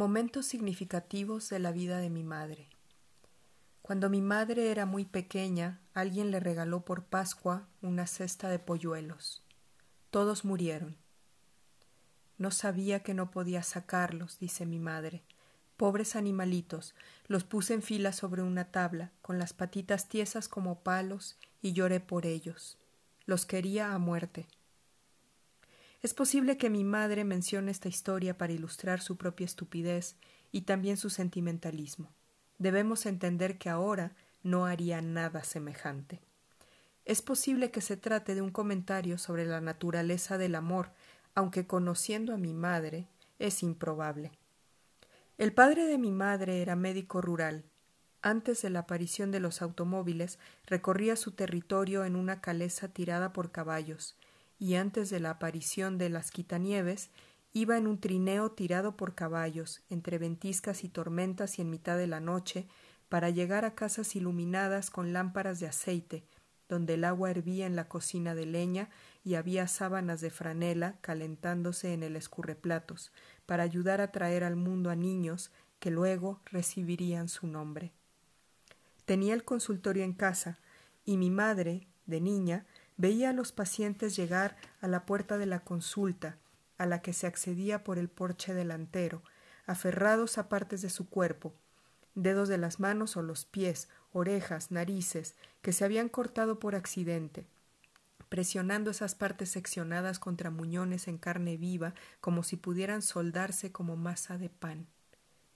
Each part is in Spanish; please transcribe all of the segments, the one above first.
Momentos significativos de la vida de mi madre. Cuando mi madre era muy pequeña, alguien le regaló por Pascua una cesta de polluelos. Todos murieron. No sabía que no podía sacarlos, dice mi madre. Pobres animalitos, los puse en fila sobre una tabla, con las patitas tiesas como palos, y lloré por ellos. Los quería a muerte. Es posible que mi madre mencione esta historia para ilustrar su propia estupidez y también su sentimentalismo. Debemos entender que ahora no haría nada semejante. Es posible que se trate de un comentario sobre la naturaleza del amor, aunque conociendo a mi madre es improbable. El padre de mi madre era médico rural. Antes de la aparición de los automóviles, recorría su territorio en una caleza tirada por caballos, y antes de la aparición de las quitanieves, iba en un trineo tirado por caballos, entre ventiscas y tormentas y en mitad de la noche, para llegar a casas iluminadas con lámparas de aceite, donde el agua hervía en la cocina de leña y había sábanas de franela calentándose en el escurreplatos, para ayudar a traer al mundo a niños que luego recibirían su nombre. Tenía el consultorio en casa, y mi madre, de niña, Veía a los pacientes llegar a la puerta de la consulta, a la que se accedía por el porche delantero, aferrados a partes de su cuerpo, dedos de las manos o los pies, orejas, narices, que se habían cortado por accidente, presionando esas partes seccionadas contra muñones en carne viva como si pudieran soldarse como masa de pan,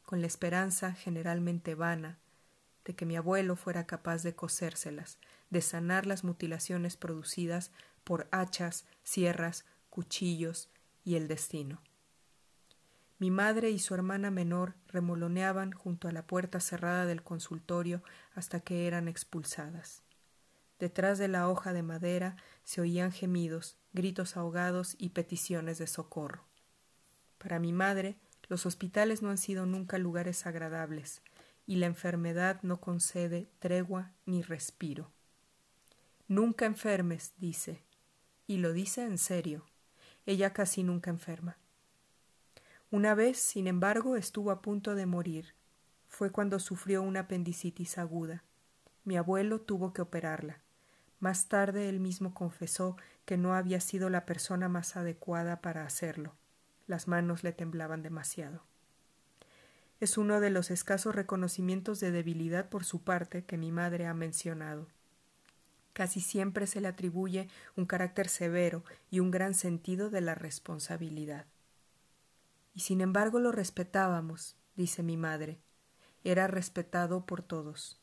con la esperanza, generalmente vana, de que mi abuelo fuera capaz de cosérselas, de sanar las mutilaciones producidas por hachas, sierras, cuchillos y el destino. Mi madre y su hermana menor remoloneaban junto a la puerta cerrada del consultorio hasta que eran expulsadas. Detrás de la hoja de madera se oían gemidos, gritos ahogados y peticiones de socorro. Para mi madre, los hospitales no han sido nunca lugares agradables, y la enfermedad no concede tregua ni respiro. Nunca enfermes, dice. Y lo dice en serio. Ella casi nunca enferma. Una vez, sin embargo, estuvo a punto de morir. Fue cuando sufrió una apendicitis aguda. Mi abuelo tuvo que operarla. Más tarde él mismo confesó que no había sido la persona más adecuada para hacerlo. Las manos le temblaban demasiado. Es uno de los escasos reconocimientos de debilidad por su parte que mi madre ha mencionado. Casi siempre se le atribuye un carácter severo y un gran sentido de la responsabilidad. Y sin embargo lo respetábamos, dice mi madre. Era respetado por todos.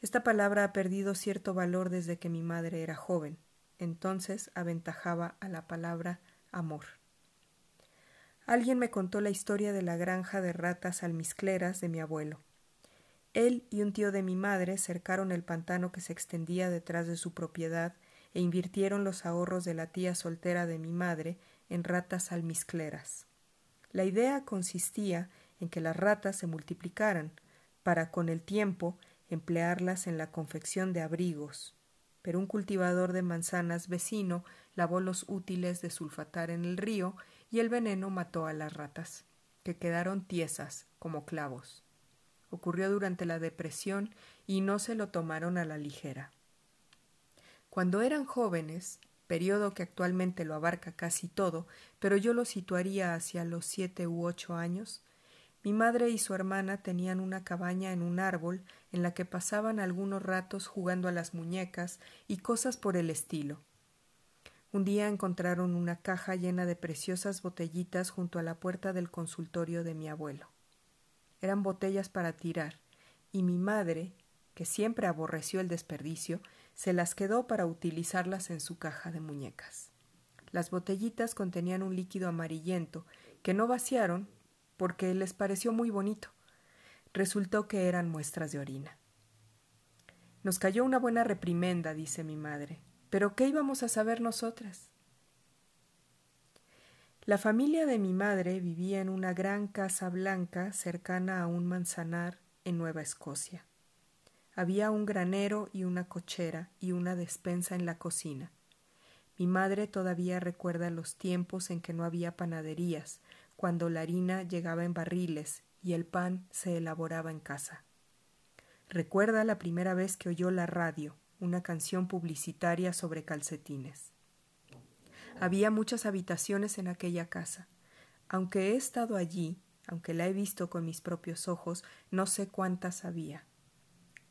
Esta palabra ha perdido cierto valor desde que mi madre era joven. Entonces aventajaba a la palabra amor. Alguien me contó la historia de la granja de ratas almizcleras de mi abuelo. Él y un tío de mi madre cercaron el pantano que se extendía detrás de su propiedad e invirtieron los ahorros de la tía soltera de mi madre en ratas almizcleras. La idea consistía en que las ratas se multiplicaran, para con el tiempo emplearlas en la confección de abrigos. Pero un cultivador de manzanas vecino lavó los útiles de sulfatar en el río y el veneno mató a las ratas, que quedaron tiesas como clavos ocurrió durante la depresión y no se lo tomaron a la ligera. Cuando eran jóvenes, periodo que actualmente lo abarca casi todo, pero yo lo situaría hacia los siete u ocho años, mi madre y su hermana tenían una cabaña en un árbol en la que pasaban algunos ratos jugando a las muñecas y cosas por el estilo. Un día encontraron una caja llena de preciosas botellitas junto a la puerta del consultorio de mi abuelo eran botellas para tirar, y mi madre, que siempre aborreció el desperdicio, se las quedó para utilizarlas en su caja de muñecas. Las botellitas contenían un líquido amarillento que no vaciaron porque les pareció muy bonito. Resultó que eran muestras de orina. Nos cayó una buena reprimenda, dice mi madre. Pero ¿qué íbamos a saber nosotras? La familia de mi madre vivía en una gran casa blanca cercana a un manzanar en Nueva Escocia. Había un granero y una cochera y una despensa en la cocina. Mi madre todavía recuerda los tiempos en que no había panaderías, cuando la harina llegaba en barriles y el pan se elaboraba en casa. Recuerda la primera vez que oyó la radio, una canción publicitaria sobre calcetines. Había muchas habitaciones en aquella casa. Aunque he estado allí, aunque la he visto con mis propios ojos, no sé cuántas había.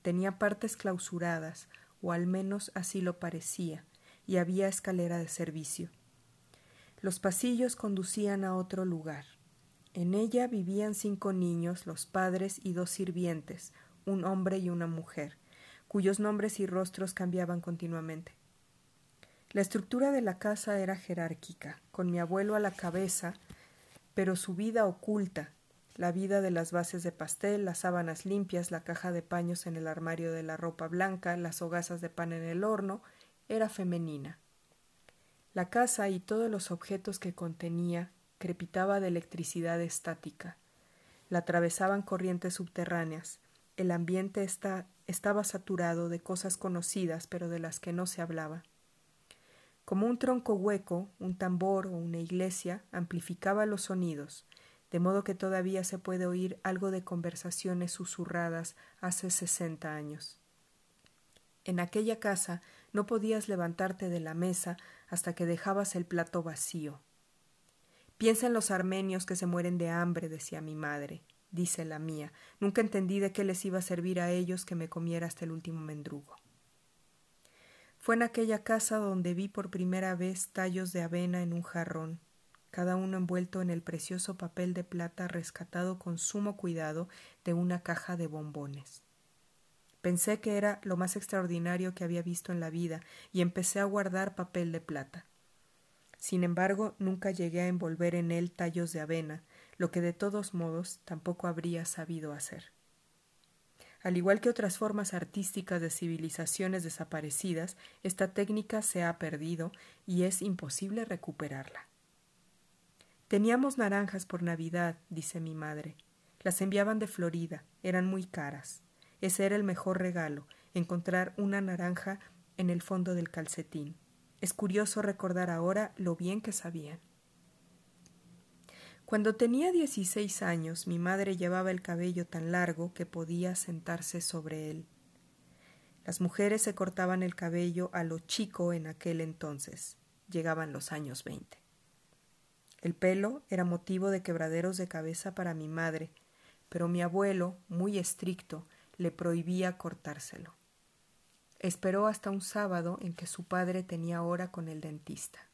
Tenía partes clausuradas, o al menos así lo parecía, y había escalera de servicio. Los pasillos conducían a otro lugar. En ella vivían cinco niños, los padres y dos sirvientes, un hombre y una mujer, cuyos nombres y rostros cambiaban continuamente. La estructura de la casa era jerárquica, con mi abuelo a la cabeza, pero su vida oculta, la vida de las bases de pastel, las sábanas limpias, la caja de paños en el armario de la ropa blanca, las hogazas de pan en el horno, era femenina. La casa y todos los objetos que contenía crepitaba de electricidad estática. La atravesaban corrientes subterráneas. El ambiente estaba saturado de cosas conocidas pero de las que no se hablaba. Como un tronco hueco, un tambor o una iglesia amplificaba los sonidos, de modo que todavía se puede oír algo de conversaciones susurradas hace sesenta años. En aquella casa no podías levantarte de la mesa hasta que dejabas el plato vacío. Piensa en los armenios que se mueren de hambre, decía mi madre, dice la mía. Nunca entendí de qué les iba a servir a ellos que me comiera hasta el último mendrugo. Fue en aquella casa donde vi por primera vez tallos de avena en un jarrón, cada uno envuelto en el precioso papel de plata rescatado con sumo cuidado de una caja de bombones. Pensé que era lo más extraordinario que había visto en la vida y empecé a guardar papel de plata. Sin embargo, nunca llegué a envolver en él tallos de avena, lo que de todos modos tampoco habría sabido hacer. Al igual que otras formas artísticas de civilizaciones desaparecidas, esta técnica se ha perdido y es imposible recuperarla. Teníamos naranjas por Navidad, dice mi madre. Las enviaban de Florida, eran muy caras. Ese era el mejor regalo, encontrar una naranja en el fondo del calcetín. Es curioso recordar ahora lo bien que sabían. Cuando tenía dieciséis años, mi madre llevaba el cabello tan largo que podía sentarse sobre él. Las mujeres se cortaban el cabello a lo chico en aquel entonces. Llegaban los años veinte. El pelo era motivo de quebraderos de cabeza para mi madre, pero mi abuelo, muy estricto, le prohibía cortárselo. Esperó hasta un sábado en que su padre tenía hora con el dentista.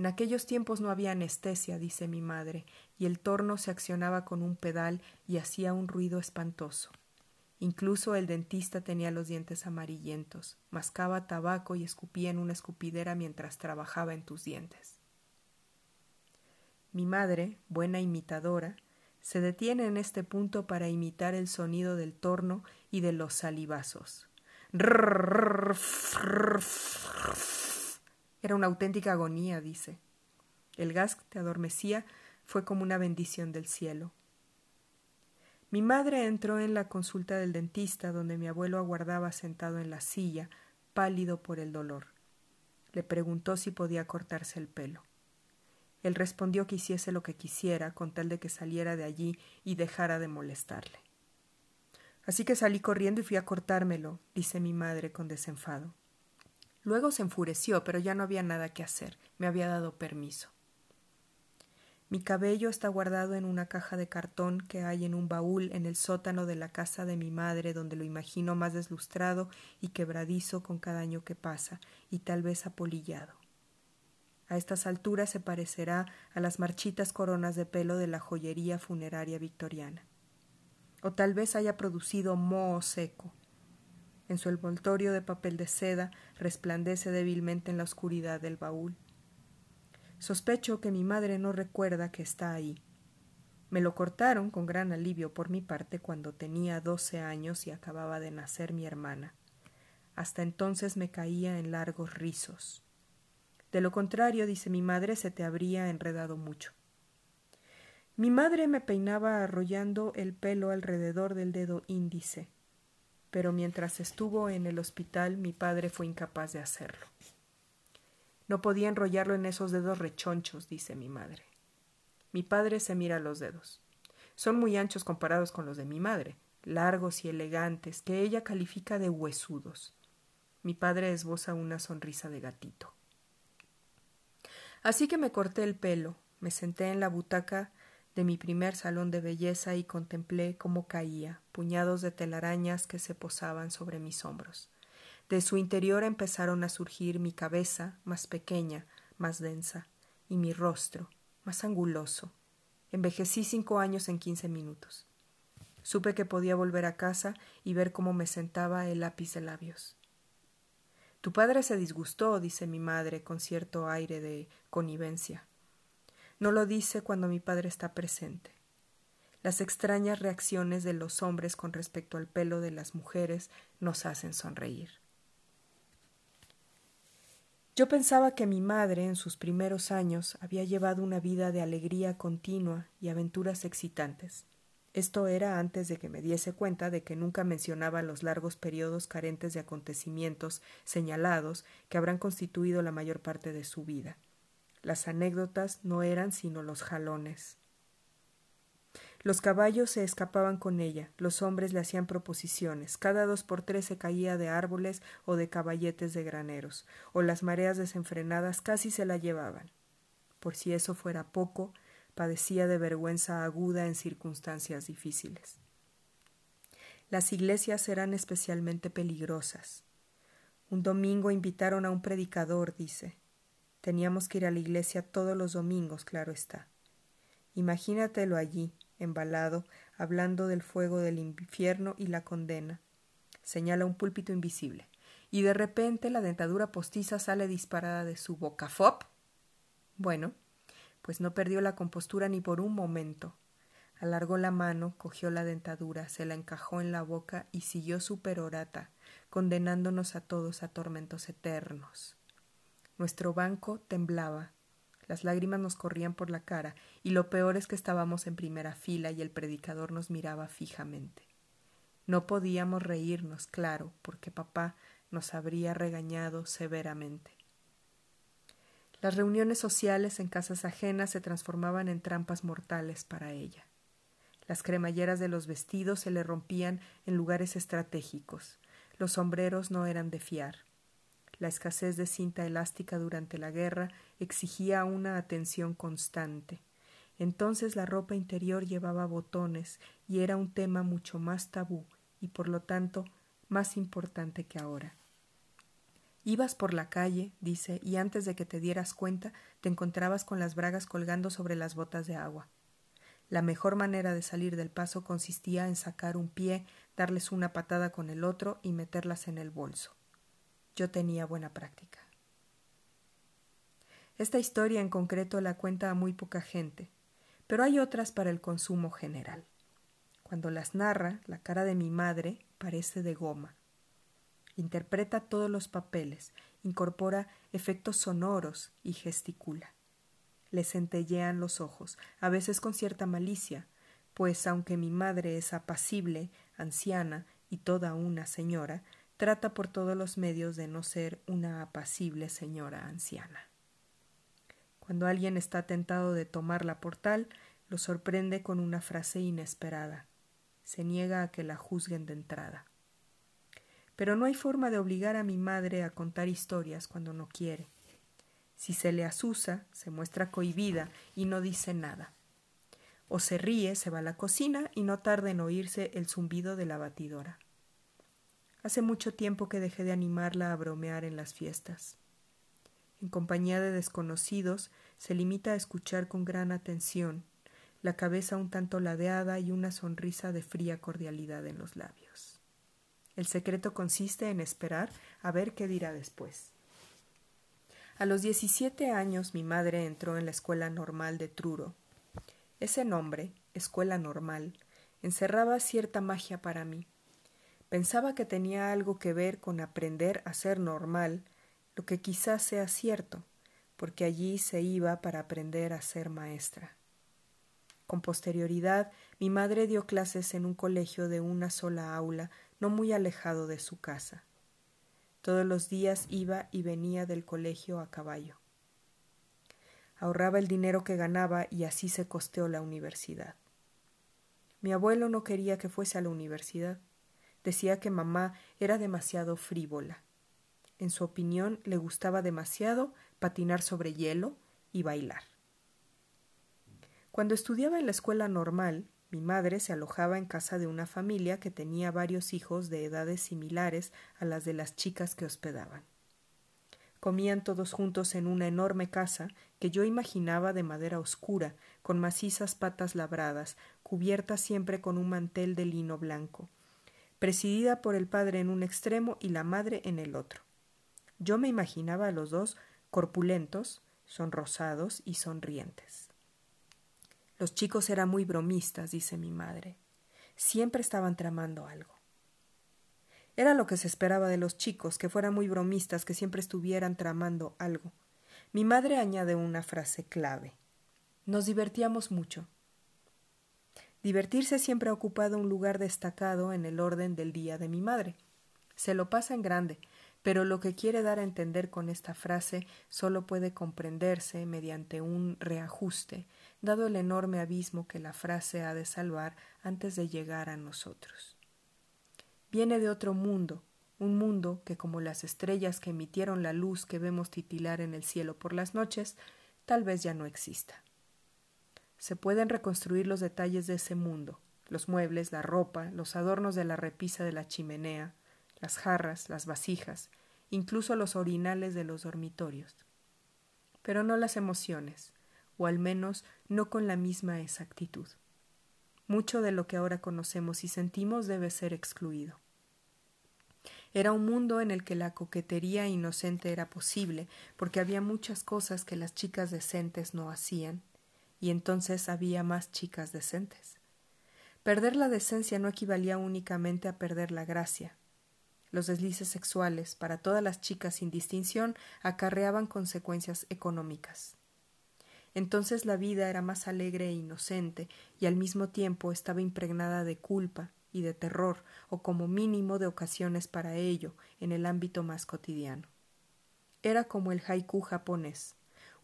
En aquellos tiempos no había anestesia, dice mi madre, y el torno se accionaba con un pedal y hacía un ruido espantoso. Incluso el dentista tenía los dientes amarillentos, mascaba tabaco y escupía en una escupidera mientras trabajaba en tus dientes. Mi madre, buena imitadora, se detiene en este punto para imitar el sonido del torno y de los salivazos. Era una auténtica agonía, dice. El gas que te adormecía fue como una bendición del cielo. Mi madre entró en la consulta del dentista, donde mi abuelo aguardaba sentado en la silla, pálido por el dolor. Le preguntó si podía cortarse el pelo. Él respondió que hiciese lo que quisiera, con tal de que saliera de allí y dejara de molestarle. Así que salí corriendo y fui a cortármelo, dice mi madre con desenfado. Luego se enfureció, pero ya no había nada que hacer. Me había dado permiso. Mi cabello está guardado en una caja de cartón que hay en un baúl en el sótano de la casa de mi madre, donde lo imagino más deslustrado y quebradizo con cada año que pasa, y tal vez apolillado. A estas alturas se parecerá a las marchitas coronas de pelo de la joyería funeraria victoriana. O tal vez haya producido moho seco, en su envoltorio de papel de seda resplandece débilmente en la oscuridad del baúl. Sospecho que mi madre no recuerda que está ahí. Me lo cortaron con gran alivio por mi parte cuando tenía doce años y acababa de nacer mi hermana. Hasta entonces me caía en largos rizos. De lo contrario, dice mi madre, se te habría enredado mucho. Mi madre me peinaba arrollando el pelo alrededor del dedo índice pero mientras estuvo en el hospital mi padre fue incapaz de hacerlo. No podía enrollarlo en esos dedos rechonchos, dice mi madre. Mi padre se mira los dedos. Son muy anchos comparados con los de mi madre, largos y elegantes, que ella califica de huesudos. Mi padre esboza una sonrisa de gatito. Así que me corté el pelo, me senté en la butaca de mi primer salón de belleza y contemplé cómo caía, puñados de telarañas que se posaban sobre mis hombros. De su interior empezaron a surgir mi cabeza, más pequeña, más densa, y mi rostro, más anguloso. Envejecí cinco años en quince minutos. Supe que podía volver a casa y ver cómo me sentaba el lápiz de labios. Tu padre se disgustó, dice mi madre con cierto aire de connivencia. No lo dice cuando mi padre está presente. Las extrañas reacciones de los hombres con respecto al pelo de las mujeres nos hacen sonreír. Yo pensaba que mi madre en sus primeros años había llevado una vida de alegría continua y aventuras excitantes. Esto era antes de que me diese cuenta de que nunca mencionaba los largos periodos carentes de acontecimientos señalados que habrán constituido la mayor parte de su vida. Las anécdotas no eran sino los jalones. Los caballos se escapaban con ella, los hombres le hacían proposiciones, cada dos por tres se caía de árboles o de caballetes de graneros, o las mareas desenfrenadas casi se la llevaban. Por si eso fuera poco, padecía de vergüenza aguda en circunstancias difíciles. Las iglesias eran especialmente peligrosas. Un domingo invitaron a un predicador, dice. Teníamos que ir a la iglesia todos los domingos, claro está. Imagínatelo allí, embalado, hablando del fuego del infierno y la condena. Señala un púlpito invisible. Y de repente la dentadura postiza sale disparada de su boca. ¿Fop? Bueno, pues no perdió la compostura ni por un momento. Alargó la mano, cogió la dentadura, se la encajó en la boca y siguió su perorata, condenándonos a todos a tormentos eternos. Nuestro banco temblaba, las lágrimas nos corrían por la cara, y lo peor es que estábamos en primera fila y el predicador nos miraba fijamente. No podíamos reírnos, claro, porque papá nos habría regañado severamente. Las reuniones sociales en casas ajenas se transformaban en trampas mortales para ella. Las cremalleras de los vestidos se le rompían en lugares estratégicos. Los sombreros no eran de fiar. La escasez de cinta elástica durante la guerra exigía una atención constante. Entonces la ropa interior llevaba botones y era un tema mucho más tabú y por lo tanto más importante que ahora. Ibas por la calle, dice, y antes de que te dieras cuenta te encontrabas con las bragas colgando sobre las botas de agua. La mejor manera de salir del paso consistía en sacar un pie, darles una patada con el otro y meterlas en el bolso. Yo tenía buena práctica. Esta historia en concreto la cuenta a muy poca gente, pero hay otras para el consumo general. Cuando las narra, la cara de mi madre parece de goma interpreta todos los papeles, incorpora efectos sonoros y gesticula. Le centellean los ojos, a veces con cierta malicia, pues aunque mi madre es apacible, anciana y toda una señora, trata por todos los medios de no ser una apacible señora anciana. Cuando alguien está tentado de tomarla por tal, lo sorprende con una frase inesperada. Se niega a que la juzguen de entrada pero no hay forma de obligar a mi madre a contar historias cuando no quiere. Si se le asusa, se muestra cohibida y no dice nada. O se ríe, se va a la cocina y no tarda en oírse el zumbido de la batidora. Hace mucho tiempo que dejé de animarla a bromear en las fiestas. En compañía de desconocidos, se limita a escuchar con gran atención, la cabeza un tanto ladeada y una sonrisa de fría cordialidad en los labios. El secreto consiste en esperar a ver qué dirá después. A los diecisiete años mi madre entró en la escuela normal de Truro. Ese nombre, escuela normal, encerraba cierta magia para mí. Pensaba que tenía algo que ver con aprender a ser normal, lo que quizás sea cierto, porque allí se iba para aprender a ser maestra. Con posterioridad, mi madre dio clases en un colegio de una sola aula no muy alejado de su casa. Todos los días iba y venía del colegio a caballo. Ahorraba el dinero que ganaba y así se costeó la universidad. Mi abuelo no quería que fuese a la universidad. Decía que mamá era demasiado frívola. En su opinión, le gustaba demasiado patinar sobre hielo y bailar. Cuando estudiaba en la escuela normal, mi madre se alojaba en casa de una familia que tenía varios hijos de edades similares a las de las chicas que hospedaban. Comían todos juntos en una enorme casa que yo imaginaba de madera oscura, con macizas patas labradas, cubierta siempre con un mantel de lino blanco, presidida por el padre en un extremo y la madre en el otro. Yo me imaginaba a los dos corpulentos, sonrosados y sonrientes. Los chicos eran muy bromistas, dice mi madre. Siempre estaban tramando algo. Era lo que se esperaba de los chicos, que fueran muy bromistas, que siempre estuvieran tramando algo. Mi madre añade una frase clave. Nos divertíamos mucho. Divertirse siempre ha ocupado un lugar destacado en el orden del día de mi madre. Se lo pasa en grande, pero lo que quiere dar a entender con esta frase solo puede comprenderse mediante un reajuste, dado el enorme abismo que la frase ha de salvar antes de llegar a nosotros. Viene de otro mundo, un mundo que, como las estrellas que emitieron la luz que vemos titilar en el cielo por las noches, tal vez ya no exista. Se pueden reconstruir los detalles de ese mundo, los muebles, la ropa, los adornos de la repisa de la chimenea, las jarras, las vasijas, incluso los orinales de los dormitorios. Pero no las emociones, o al menos no con la misma exactitud. Mucho de lo que ahora conocemos y sentimos debe ser excluido. Era un mundo en el que la coquetería inocente era posible, porque había muchas cosas que las chicas decentes no hacían, y entonces había más chicas decentes. Perder la decencia no equivalía únicamente a perder la gracia. Los deslices sexuales, para todas las chicas sin distinción, acarreaban consecuencias económicas. Entonces la vida era más alegre e inocente y al mismo tiempo estaba impregnada de culpa y de terror, o como mínimo de ocasiones para ello, en el ámbito más cotidiano. Era como el haiku japonés,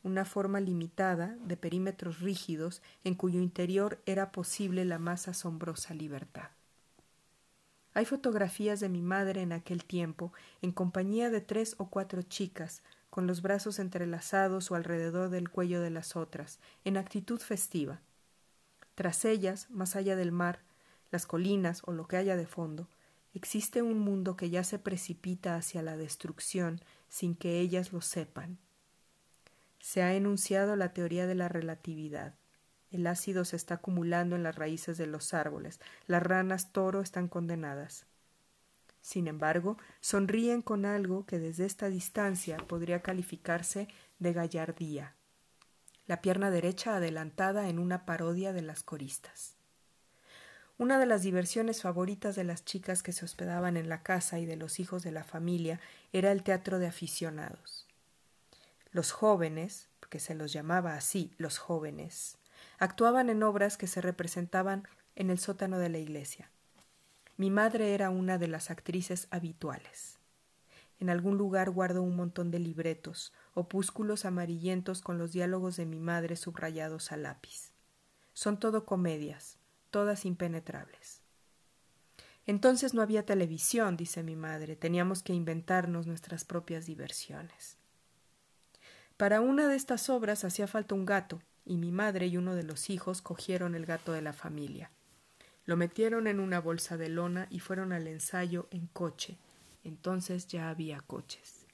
una forma limitada de perímetros rígidos en cuyo interior era posible la más asombrosa libertad. Hay fotografías de mi madre en aquel tiempo, en compañía de tres o cuatro chicas, con los brazos entrelazados o alrededor del cuello de las otras, en actitud festiva. Tras ellas, más allá del mar, las colinas o lo que haya de fondo, existe un mundo que ya se precipita hacia la destrucción sin que ellas lo sepan. Se ha enunciado la teoría de la relatividad. El ácido se está acumulando en las raíces de los árboles. Las ranas toro están condenadas. Sin embargo, sonríen con algo que desde esta distancia podría calificarse de gallardía. La pierna derecha adelantada en una parodia de las coristas. Una de las diversiones favoritas de las chicas que se hospedaban en la casa y de los hijos de la familia era el teatro de aficionados. Los jóvenes, porque se los llamaba así, los jóvenes, actuaban en obras que se representaban en el sótano de la iglesia. Mi madre era una de las actrices habituales. En algún lugar guardo un montón de libretos, opúsculos amarillentos con los diálogos de mi madre subrayados a lápiz. Son todo comedias, todas impenetrables. Entonces no había televisión, dice mi madre, teníamos que inventarnos nuestras propias diversiones. Para una de estas obras hacía falta un gato, y mi madre y uno de los hijos cogieron el gato de la familia. Lo metieron en una bolsa de lona y fueron al ensayo en coche. Entonces ya había coches.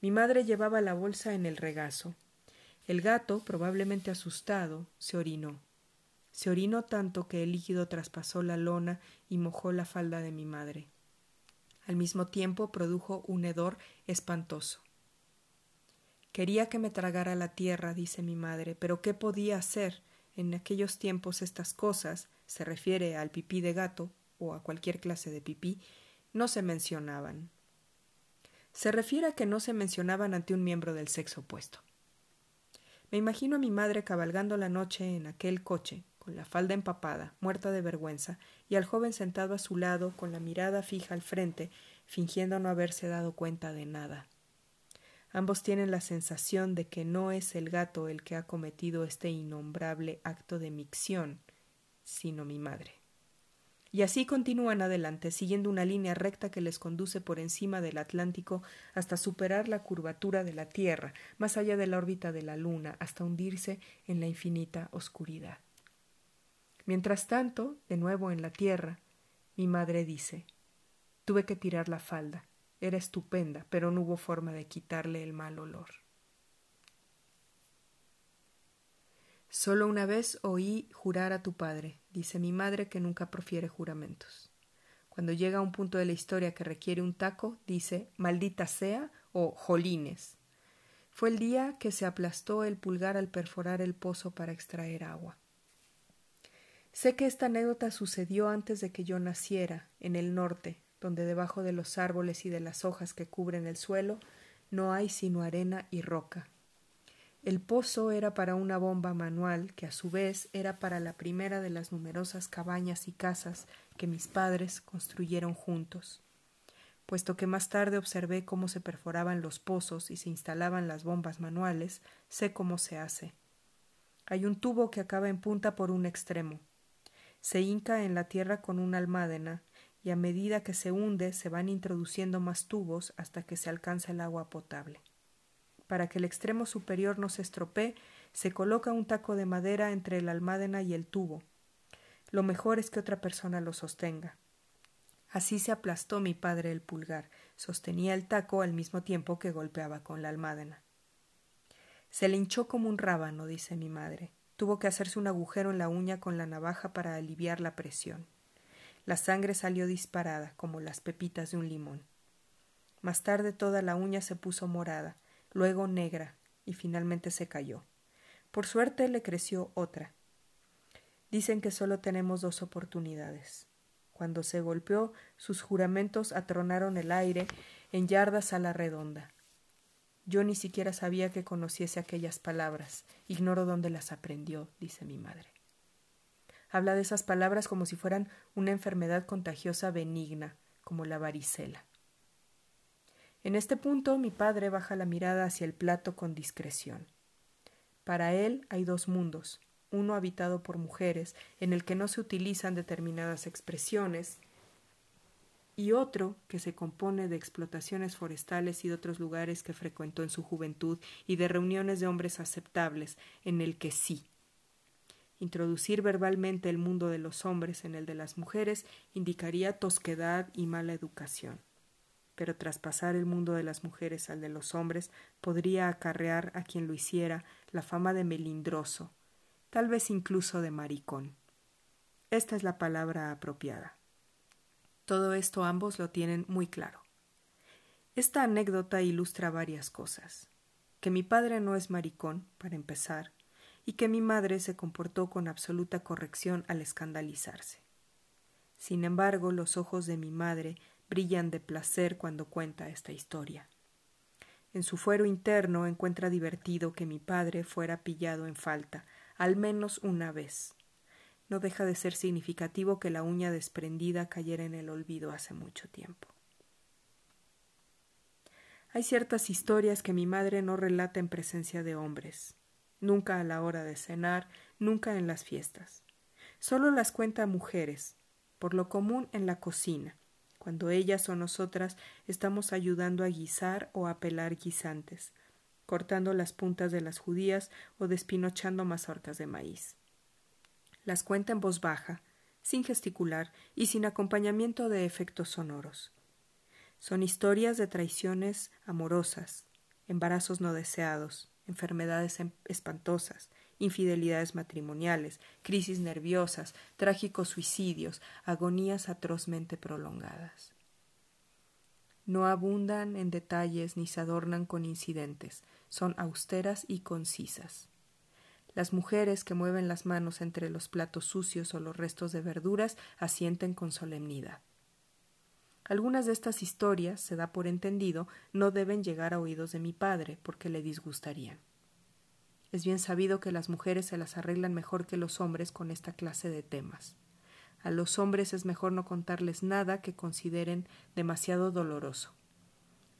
Mi madre llevaba la bolsa en el regazo. El gato, probablemente asustado, se orinó. Se orinó tanto que el líquido traspasó la lona y mojó la falda de mi madre. Al mismo tiempo produjo un hedor espantoso. Quería que me tragara la tierra, dice mi madre, pero ¿qué podía hacer? En aquellos tiempos estas cosas, se refiere al pipí de gato o a cualquier clase de pipí, no se mencionaban. Se refiere a que no se mencionaban ante un miembro del sexo opuesto. Me imagino a mi madre cabalgando la noche en aquel coche, con la falda empapada, muerta de vergüenza, y al joven sentado a su lado, con la mirada fija al frente, fingiendo no haberse dado cuenta de nada. Ambos tienen la sensación de que no es el gato el que ha cometido este innombrable acto de micción, sino mi madre. Y así continúan adelante, siguiendo una línea recta que les conduce por encima del Atlántico hasta superar la curvatura de la Tierra, más allá de la órbita de la Luna, hasta hundirse en la infinita oscuridad. Mientras tanto, de nuevo en la Tierra, mi madre dice Tuve que tirar la falda. Era estupenda, pero no hubo forma de quitarle el mal olor. Solo una vez oí jurar a tu padre, dice mi madre que nunca profiere juramentos. Cuando llega a un punto de la historia que requiere un taco, dice maldita sea o jolines. Fue el día que se aplastó el pulgar al perforar el pozo para extraer agua. Sé que esta anécdota sucedió antes de que yo naciera, en el norte, donde debajo de los árboles y de las hojas que cubren el suelo no hay sino arena y roca. El pozo era para una bomba manual que a su vez era para la primera de las numerosas cabañas y casas que mis padres construyeron juntos. Puesto que más tarde observé cómo se perforaban los pozos y se instalaban las bombas manuales, sé cómo se hace. Hay un tubo que acaba en punta por un extremo. Se hinca en la tierra con una almádena y a medida que se hunde se van introduciendo más tubos hasta que se alcanza el agua potable. Para que el extremo superior no se estropee, se coloca un taco de madera entre la almádena y el tubo. Lo mejor es que otra persona lo sostenga. Así se aplastó mi padre el pulgar, sostenía el taco al mismo tiempo que golpeaba con la almádena. Se le hinchó como un rábano, dice mi madre. Tuvo que hacerse un agujero en la uña con la navaja para aliviar la presión. La sangre salió disparada, como las pepitas de un limón. Más tarde toda la uña se puso morada, luego negra, y finalmente se cayó. Por suerte le creció otra. Dicen que solo tenemos dos oportunidades. Cuando se golpeó, sus juramentos atronaron el aire en yardas a la redonda. Yo ni siquiera sabía que conociese aquellas palabras. Ignoro dónde las aprendió, dice mi madre habla de esas palabras como si fueran una enfermedad contagiosa benigna, como la varicela. En este punto mi padre baja la mirada hacia el plato con discreción. Para él hay dos mundos, uno habitado por mujeres, en el que no se utilizan determinadas expresiones, y otro que se compone de explotaciones forestales y de otros lugares que frecuentó en su juventud y de reuniones de hombres aceptables, en el que sí, Introducir verbalmente el mundo de los hombres en el de las mujeres indicaría tosquedad y mala educación. Pero traspasar el mundo de las mujeres al de los hombres podría acarrear a quien lo hiciera la fama de melindroso, tal vez incluso de maricón. Esta es la palabra apropiada. Todo esto ambos lo tienen muy claro. Esta anécdota ilustra varias cosas. Que mi padre no es maricón, para empezar, y que mi madre se comportó con absoluta corrección al escandalizarse. Sin embargo, los ojos de mi madre brillan de placer cuando cuenta esta historia. En su fuero interno encuentra divertido que mi padre fuera pillado en falta, al menos una vez. No deja de ser significativo que la uña desprendida cayera en el olvido hace mucho tiempo. Hay ciertas historias que mi madre no relata en presencia de hombres, nunca a la hora de cenar, nunca en las fiestas. Solo las cuenta mujeres, por lo común en la cocina, cuando ellas o nosotras estamos ayudando a guisar o a pelar guisantes, cortando las puntas de las judías o despinochando mazorcas de maíz. Las cuenta en voz baja, sin gesticular y sin acompañamiento de efectos sonoros. Son historias de traiciones amorosas, embarazos no deseados, enfermedades em, espantosas, infidelidades matrimoniales, crisis nerviosas, trágicos suicidios, agonías atrozmente prolongadas. No abundan en detalles ni se adornan con incidentes, son austeras y concisas. Las mujeres que mueven las manos entre los platos sucios o los restos de verduras asienten con solemnidad. Algunas de estas historias, se da por entendido, no deben llegar a oídos de mi padre, porque le disgustarían. Es bien sabido que las mujeres se las arreglan mejor que los hombres con esta clase de temas. A los hombres es mejor no contarles nada que consideren demasiado doloroso.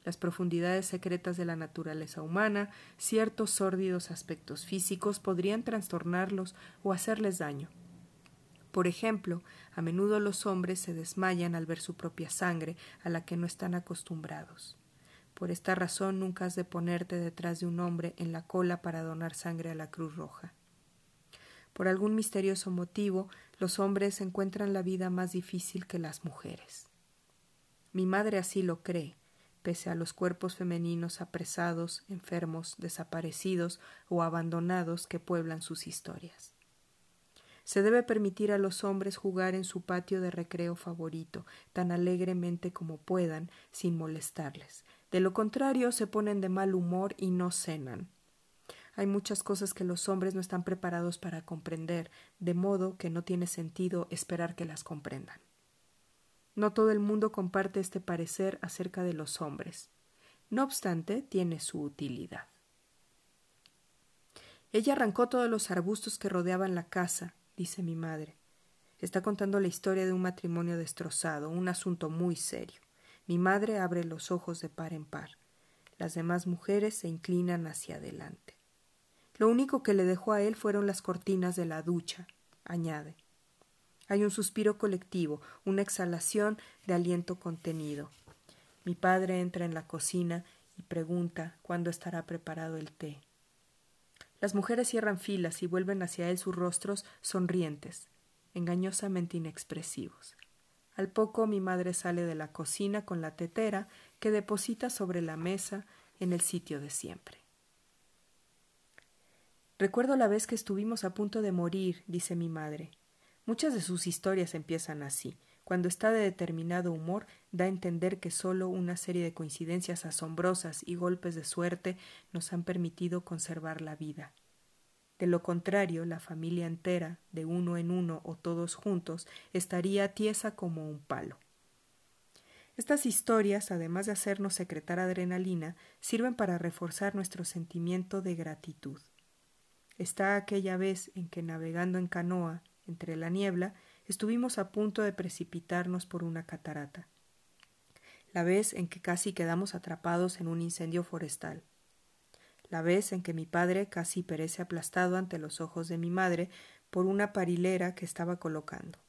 las profundidades secretas de la naturaleza humana, ciertos sórdidos aspectos físicos podrían trastornarlos o hacerles daño. Por ejemplo, a menudo los hombres se desmayan al ver su propia sangre a la que no están acostumbrados. Por esta razón nunca has de ponerte detrás de un hombre en la cola para donar sangre a la Cruz Roja. Por algún misterioso motivo, los hombres encuentran la vida más difícil que las mujeres. Mi madre así lo cree, pese a los cuerpos femeninos apresados, enfermos, desaparecidos o abandonados que pueblan sus historias. Se debe permitir a los hombres jugar en su patio de recreo favorito, tan alegremente como puedan, sin molestarles. De lo contrario, se ponen de mal humor y no cenan. Hay muchas cosas que los hombres no están preparados para comprender, de modo que no tiene sentido esperar que las comprendan. No todo el mundo comparte este parecer acerca de los hombres. No obstante, tiene su utilidad. Ella arrancó todos los arbustos que rodeaban la casa, dice mi madre. Está contando la historia de un matrimonio destrozado, un asunto muy serio. Mi madre abre los ojos de par en par. Las demás mujeres se inclinan hacia adelante. Lo único que le dejó a él fueron las cortinas de la ducha, añade. Hay un suspiro colectivo, una exhalación de aliento contenido. Mi padre entra en la cocina y pregunta cuándo estará preparado el té. Las mujeres cierran filas y vuelven hacia él sus rostros sonrientes, engañosamente inexpresivos. Al poco mi madre sale de la cocina con la tetera que deposita sobre la mesa en el sitio de siempre. Recuerdo la vez que estuvimos a punto de morir, dice mi madre. Muchas de sus historias empiezan así. Cuando está de determinado humor, da a entender que solo una serie de coincidencias asombrosas y golpes de suerte nos han permitido conservar la vida. De lo contrario, la familia entera, de uno en uno o todos juntos, estaría tiesa como un palo. Estas historias, además de hacernos secretar adrenalina, sirven para reforzar nuestro sentimiento de gratitud. Está aquella vez en que navegando en canoa entre la niebla estuvimos a punto de precipitarnos por una catarata. La vez en que casi quedamos atrapados en un incendio forestal. La vez en que mi padre casi perece aplastado ante los ojos de mi madre por una parilera que estaba colocando.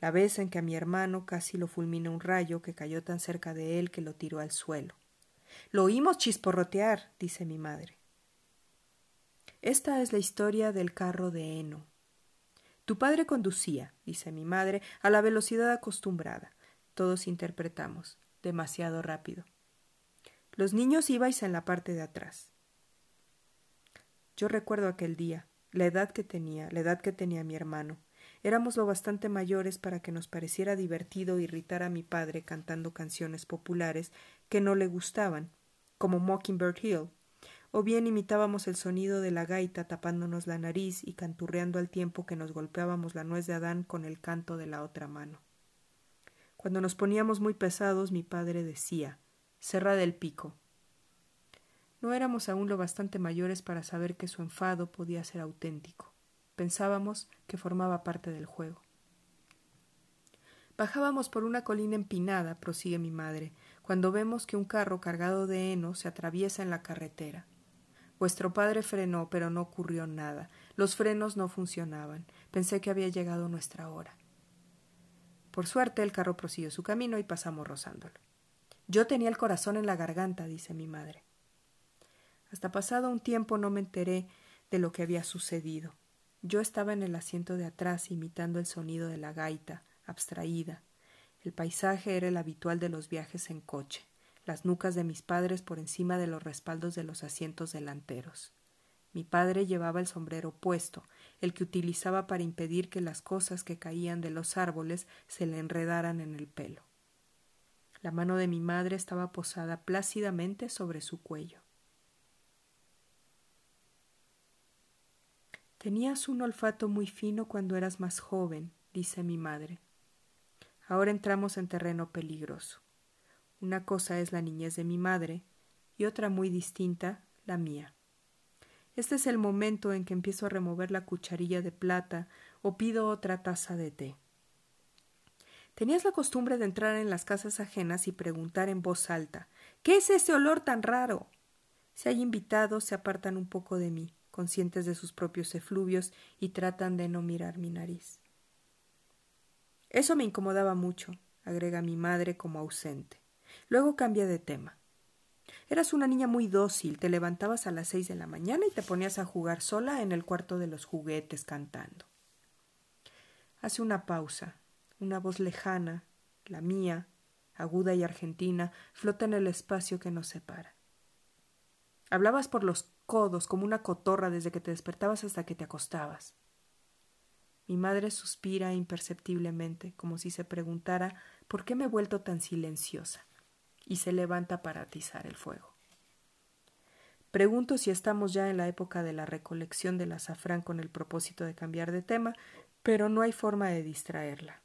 La vez en que a mi hermano casi lo fulmina un rayo que cayó tan cerca de él que lo tiró al suelo. Lo oímos chisporrotear, dice mi madre. Esta es la historia del carro de heno. Tu padre conducía, dice mi madre, a la velocidad acostumbrada. Todos interpretamos, demasiado rápido. Los niños ibais en la parte de atrás. Yo recuerdo aquel día, la edad que tenía, la edad que tenía mi hermano. Éramos lo bastante mayores para que nos pareciera divertido irritar a mi padre cantando canciones populares que no le gustaban, como Mockingbird Hill, o bien imitábamos el sonido de la gaita tapándonos la nariz y canturreando al tiempo que nos golpeábamos la nuez de Adán con el canto de la otra mano. Cuando nos poníamos muy pesados, mi padre decía Cerrad el pico. No éramos aún lo bastante mayores para saber que su enfado podía ser auténtico. Pensábamos que formaba parte del juego. Bajábamos por una colina empinada, prosigue mi madre, cuando vemos que un carro cargado de heno se atraviesa en la carretera. Vuestro padre frenó, pero no ocurrió nada. Los frenos no funcionaban. Pensé que había llegado nuestra hora. Por suerte el carro prosiguió su camino y pasamos rozándolo. Yo tenía el corazón en la garganta, dice mi madre. Hasta pasado un tiempo no me enteré de lo que había sucedido. Yo estaba en el asiento de atrás imitando el sonido de la gaita, abstraída. El paisaje era el habitual de los viajes en coche las nucas de mis padres por encima de los respaldos de los asientos delanteros. Mi padre llevaba el sombrero puesto, el que utilizaba para impedir que las cosas que caían de los árboles se le enredaran en el pelo. La mano de mi madre estaba posada plácidamente sobre su cuello. Tenías un olfato muy fino cuando eras más joven, dice mi madre. Ahora entramos en terreno peligroso. Una cosa es la niñez de mi madre y otra muy distinta, la mía. Este es el momento en que empiezo a remover la cucharilla de plata o pido otra taza de té. Tenías la costumbre de entrar en las casas ajenas y preguntar en voz alta ¿Qué es ese olor tan raro? Si hay invitados, se apartan un poco de mí, conscientes de sus propios efluvios, y tratan de no mirar mi nariz. Eso me incomodaba mucho, agrega mi madre como ausente. Luego cambia de tema. Eras una niña muy dócil, te levantabas a las seis de la mañana y te ponías a jugar sola en el cuarto de los juguetes cantando. Hace una pausa. Una voz lejana, la mía, aguda y argentina, flota en el espacio que nos separa. Hablabas por los codos como una cotorra desde que te despertabas hasta que te acostabas. Mi madre suspira imperceptiblemente, como si se preguntara por qué me he vuelto tan silenciosa, y se levanta para atizar el fuego. Pregunto si estamos ya en la época de la recolección del azafrán con el propósito de cambiar de tema, pero no hay forma de distraerla.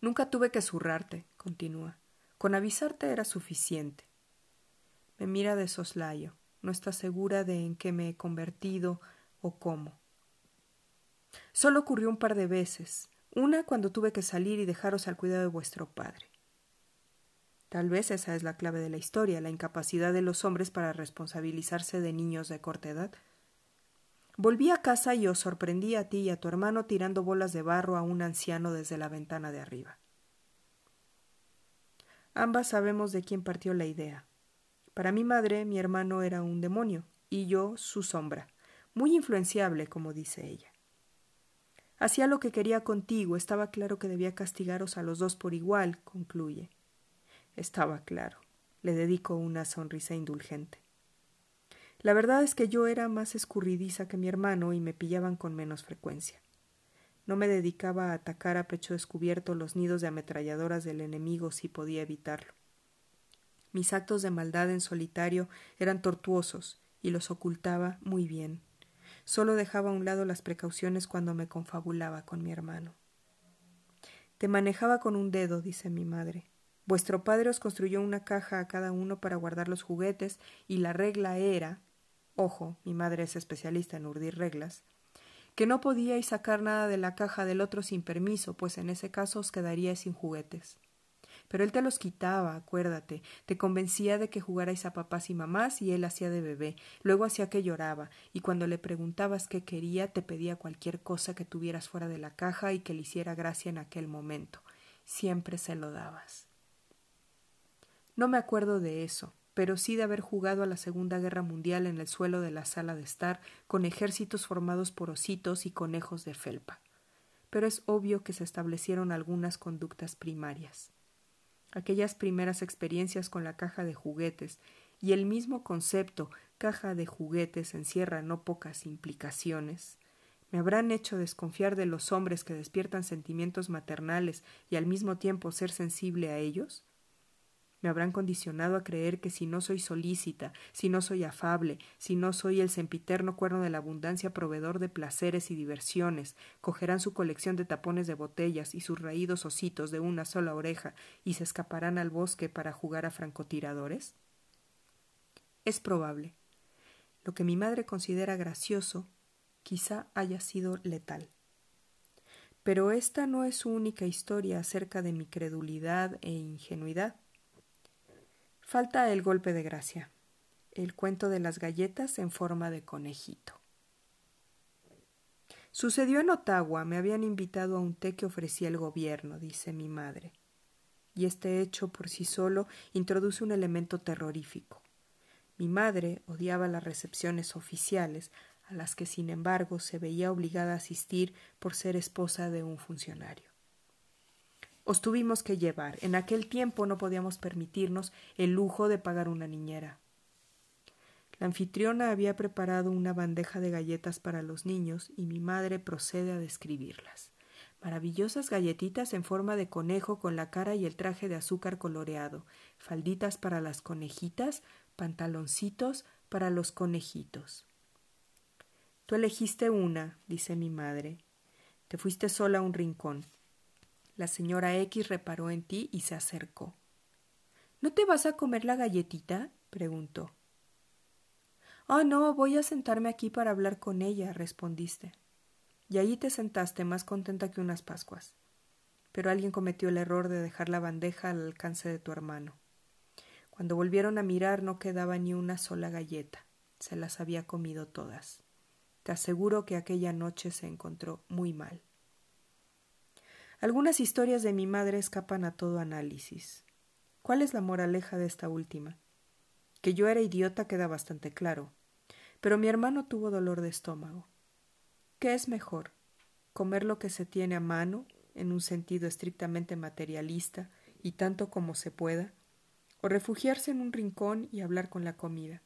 Nunca tuve que zurrarte, continúa. Con avisarte era suficiente. Me mira de soslayo. No está segura de en qué me he convertido o cómo. Solo ocurrió un par de veces. Una cuando tuve que salir y dejaros al cuidado de vuestro padre. Tal vez esa es la clave de la historia, la incapacidad de los hombres para responsabilizarse de niños de corta edad. Volví a casa y os sorprendí a ti y a tu hermano tirando bolas de barro a un anciano desde la ventana de arriba. Ambas sabemos de quién partió la idea. Para mi madre, mi hermano era un demonio, y yo su sombra, muy influenciable, como dice ella. Hacía lo que quería contigo, estaba claro que debía castigaros a los dos por igual, concluye. Estaba claro. Le dedico una sonrisa indulgente. La verdad es que yo era más escurridiza que mi hermano y me pillaban con menos frecuencia. No me dedicaba a atacar a pecho descubierto los nidos de ametralladoras del enemigo si podía evitarlo. Mis actos de maldad en solitario eran tortuosos y los ocultaba muy bien. Solo dejaba a un lado las precauciones cuando me confabulaba con mi hermano. Te manejaba con un dedo, dice mi madre. Vuestro padre os construyó una caja a cada uno para guardar los juguetes y la regla era ojo, mi madre es especialista en urdir reglas, que no podíais sacar nada de la caja del otro sin permiso, pues en ese caso os quedaríais sin juguetes. Pero él te los quitaba, acuérdate, te convencía de que jugarais a papás y mamás y él hacía de bebé, luego hacía que lloraba, y cuando le preguntabas qué quería, te pedía cualquier cosa que tuvieras fuera de la caja y que le hiciera gracia en aquel momento. Siempre se lo dabas. No me acuerdo de eso, pero sí de haber jugado a la Segunda Guerra Mundial en el suelo de la sala de estar, con ejércitos formados por ositos y conejos de felpa. Pero es obvio que se establecieron algunas conductas primarias. Aquellas primeras experiencias con la caja de juguetes y el mismo concepto caja de juguetes encierra no pocas implicaciones. ¿Me habrán hecho desconfiar de los hombres que despiertan sentimientos maternales y al mismo tiempo ser sensible a ellos? Me habrán condicionado a creer que si no soy solícita, si no soy afable, si no soy el sempiterno cuerno de la abundancia proveedor de placeres y diversiones, cogerán su colección de tapones de botellas y sus raídos ositos de una sola oreja y se escaparán al bosque para jugar a francotiradores? Es probable. Lo que mi madre considera gracioso quizá haya sido letal. Pero esta no es su única historia acerca de mi credulidad e ingenuidad. Falta el golpe de gracia, el cuento de las galletas en forma de conejito. Sucedió en Ottawa, me habían invitado a un té que ofrecía el gobierno, dice mi madre. Y este hecho por sí solo introduce un elemento terrorífico. Mi madre odiaba las recepciones oficiales, a las que sin embargo se veía obligada a asistir por ser esposa de un funcionario os tuvimos que llevar. En aquel tiempo no podíamos permitirnos el lujo de pagar una niñera. La anfitriona había preparado una bandeja de galletas para los niños y mi madre procede a describirlas. Maravillosas galletitas en forma de conejo con la cara y el traje de azúcar coloreado, falditas para las conejitas, pantaloncitos para los conejitos. Tú elegiste una, dice mi madre. Te fuiste sola a un rincón. La señora X reparó en ti y se acercó. ¿No te vas a comer la galletita? preguntó. Ah, no, voy a sentarme aquí para hablar con ella, respondiste. Y allí te sentaste más contenta que unas Pascuas. pero alguien cometió el error de dejar la bandeja al alcance de tu hermano. Cuando volvieron a mirar no quedaba ni una sola galleta. Se las había comido todas. Te aseguro que aquella noche se encontró muy mal. Algunas historias de mi madre escapan a todo análisis. ¿Cuál es la moraleja de esta última? Que yo era idiota queda bastante claro, pero mi hermano tuvo dolor de estómago. ¿Qué es mejor? ¿Comer lo que se tiene a mano, en un sentido estrictamente materialista, y tanto como se pueda? ¿O refugiarse en un rincón y hablar con la comida?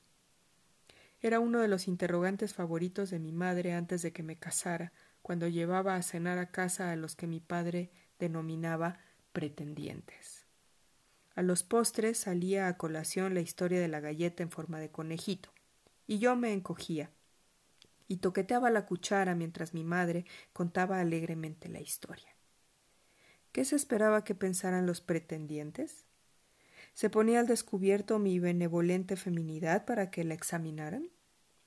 Era uno de los interrogantes favoritos de mi madre antes de que me casara, cuando llevaba a cenar a casa a los que mi padre denominaba pretendientes. A los postres salía a colación la historia de la galleta en forma de conejito, y yo me encogía, y toqueteaba la cuchara mientras mi madre contaba alegremente la historia. ¿Qué se esperaba que pensaran los pretendientes? ¿Se ponía al descubierto mi benevolente feminidad para que la examinaran?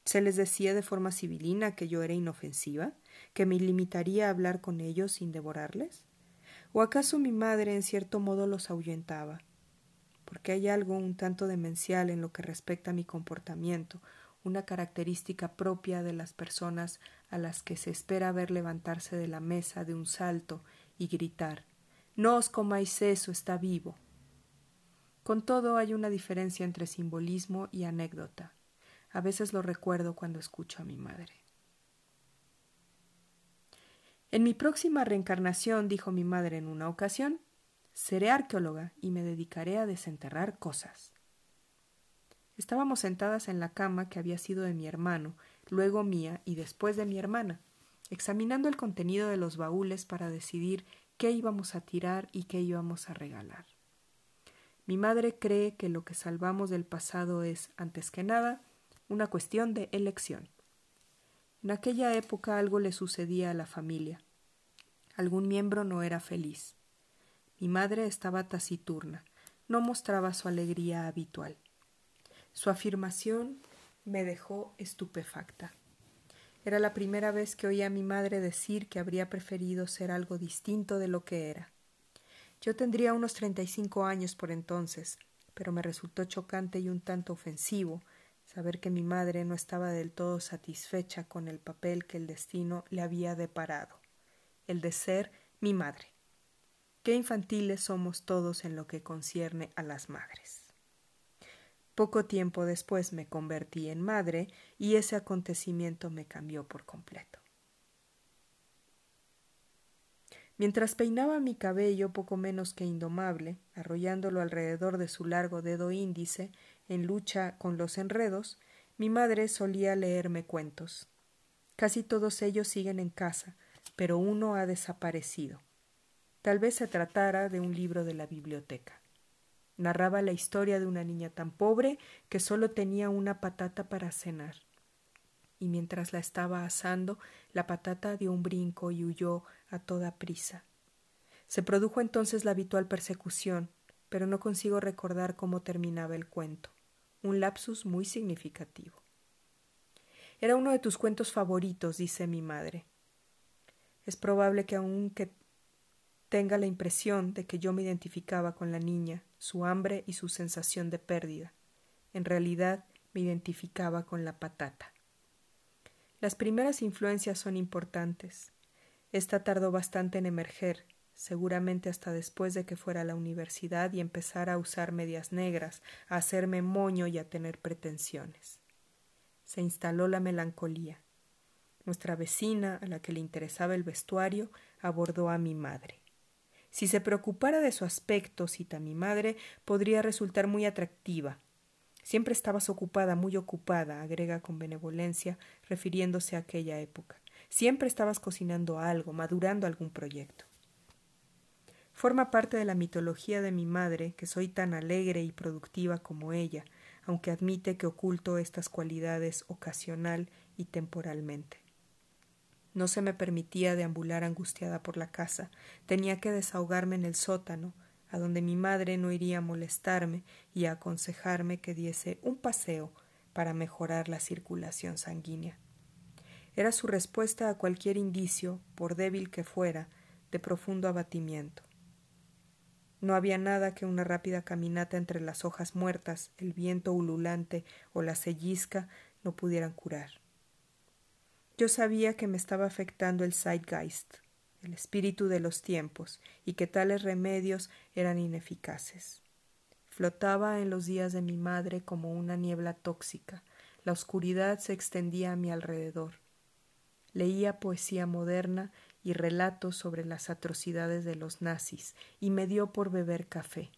¿Se les decía de forma civilina que yo era inofensiva, que me limitaría a hablar con ellos sin devorarles? ¿O acaso mi madre en cierto modo los ahuyentaba? Porque hay algo un tanto demencial en lo que respecta a mi comportamiento, una característica propia de las personas a las que se espera ver levantarse de la mesa de un salto y gritar No os comáis eso, está vivo. Con todo hay una diferencia entre simbolismo y anécdota. A veces lo recuerdo cuando escucho a mi madre. En mi próxima reencarnación, dijo mi madre en una ocasión, seré arqueóloga y me dedicaré a desenterrar cosas. Estábamos sentadas en la cama que había sido de mi hermano, luego mía y después de mi hermana, examinando el contenido de los baúles para decidir qué íbamos a tirar y qué íbamos a regalar. Mi madre cree que lo que salvamos del pasado es, antes que nada, una cuestión de elección. En aquella época algo le sucedía a la familia. Algún miembro no era feliz. Mi madre estaba taciturna, no mostraba su alegría habitual. Su afirmación me dejó estupefacta. Era la primera vez que oía a mi madre decir que habría preferido ser algo distinto de lo que era. Yo tendría unos treinta y cinco años por entonces, pero me resultó chocante y un tanto ofensivo saber que mi madre no estaba del todo satisfecha con el papel que el destino le había deparado, el de ser mi madre. Qué infantiles somos todos en lo que concierne a las madres. Poco tiempo después me convertí en madre y ese acontecimiento me cambió por completo. Mientras peinaba mi cabello poco menos que indomable, arrollándolo alrededor de su largo dedo índice en lucha con los enredos, mi madre solía leerme cuentos. Casi todos ellos siguen en casa, pero uno ha desaparecido. Tal vez se tratara de un libro de la biblioteca. Narraba la historia de una niña tan pobre que solo tenía una patata para cenar. Y mientras la estaba asando, la patata dio un brinco y huyó a toda prisa. Se produjo entonces la habitual persecución, pero no consigo recordar cómo terminaba el cuento. Un lapsus muy significativo. Era uno de tus cuentos favoritos, dice mi madre. Es probable que aunque tenga la impresión de que yo me identificaba con la niña, su hambre y su sensación de pérdida. En realidad me identificaba con la patata. Las primeras influencias son importantes. Esta tardó bastante en emerger, seguramente hasta después de que fuera a la universidad y empezara a usar medias negras, a hacerme moño y a tener pretensiones. Se instaló la melancolía. Nuestra vecina, a la que le interesaba el vestuario, abordó a mi madre. Si se preocupara de su aspecto, cita mi madre, podría resultar muy atractiva. Siempre estabas ocupada, muy ocupada, agrega con benevolencia, refiriéndose a aquella época. Siempre estabas cocinando algo, madurando algún proyecto. Forma parte de la mitología de mi madre que soy tan alegre y productiva como ella, aunque admite que oculto estas cualidades ocasional y temporalmente. No se me permitía deambular angustiada por la casa. Tenía que desahogarme en el sótano, a donde mi madre no iría a molestarme y a aconsejarme que diese un paseo para mejorar la circulación sanguínea. Era su respuesta a cualquier indicio, por débil que fuera, de profundo abatimiento. No había nada que una rápida caminata entre las hojas muertas, el viento ululante o la sellisca no pudieran curar. Yo sabía que me estaba afectando el Zeitgeist, el espíritu de los tiempos, y que tales remedios eran ineficaces. Flotaba en los días de mi madre como una niebla tóxica. La oscuridad se extendía a mi alrededor. Leía poesía moderna y relatos sobre las atrocidades de los nazis, y me dio por beber café.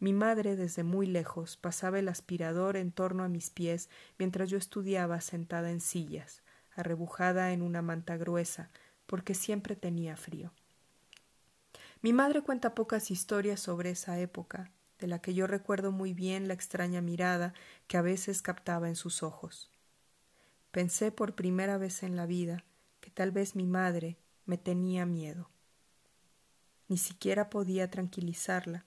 Mi madre desde muy lejos pasaba el aspirador en torno a mis pies mientras yo estudiaba sentada en sillas, arrebujada en una manta gruesa, porque siempre tenía frío. Mi madre cuenta pocas historias sobre esa época, de la que yo recuerdo muy bien la extraña mirada que a veces captaba en sus ojos. Pensé por primera vez en la vida tal vez mi madre me tenía miedo. Ni siquiera podía tranquilizarla,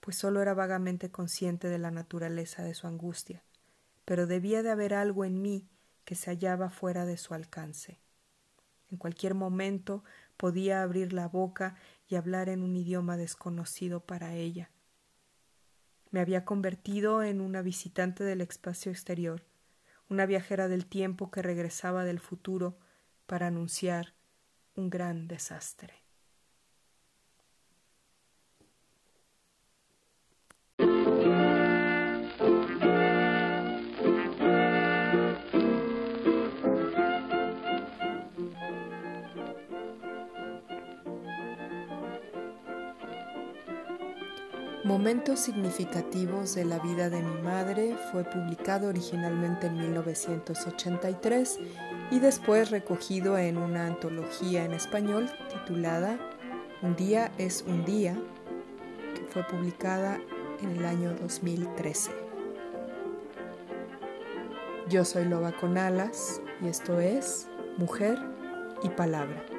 pues solo era vagamente consciente de la naturaleza de su angustia, pero debía de haber algo en mí que se hallaba fuera de su alcance. En cualquier momento podía abrir la boca y hablar en un idioma desconocido para ella. Me había convertido en una visitante del espacio exterior, una viajera del tiempo que regresaba del futuro para anunciar un gran desastre. Momentos significativos de la vida de mi madre fue publicado originalmente en 1983 y después recogido en una antología en español titulada Un día es un día, que fue publicada en el año 2013. Yo soy Loba con Alas y esto es Mujer y Palabra.